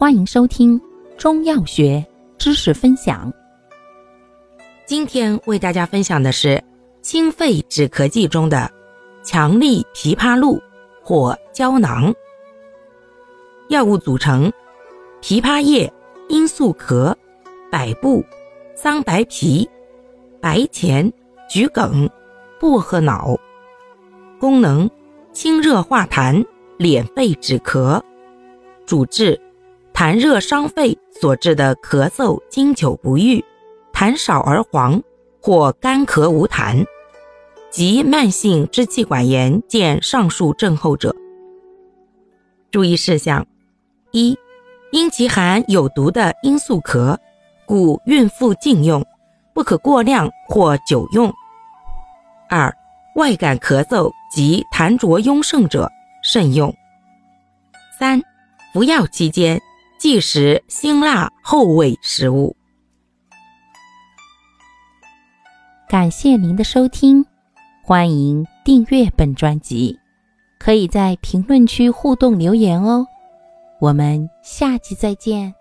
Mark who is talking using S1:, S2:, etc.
S1: 欢迎收听中药学知识分享。
S2: 今天为大家分享的是清肺止咳剂中的强力枇杷露或胶囊。药物组成：枇杷叶、罂粟壳、百部、桑白皮、白钱、桔梗、薄荷脑。功能：清热化痰、敛肺止咳。主治：痰热伤肺所致的咳嗽经久不愈，痰少而黄或干咳无痰，及慢性支气管炎见上述症候者。注意事项：一、因其含有毒的罂粟壳，故孕妇禁用，不可过量或久用。二、外感咳嗽及痰浊壅盛者慎用。三、服药期间忌食辛辣厚味食物。
S1: 感谢您的收听，欢迎订阅本专辑，可以在评论区互动留言哦。我们下期再见。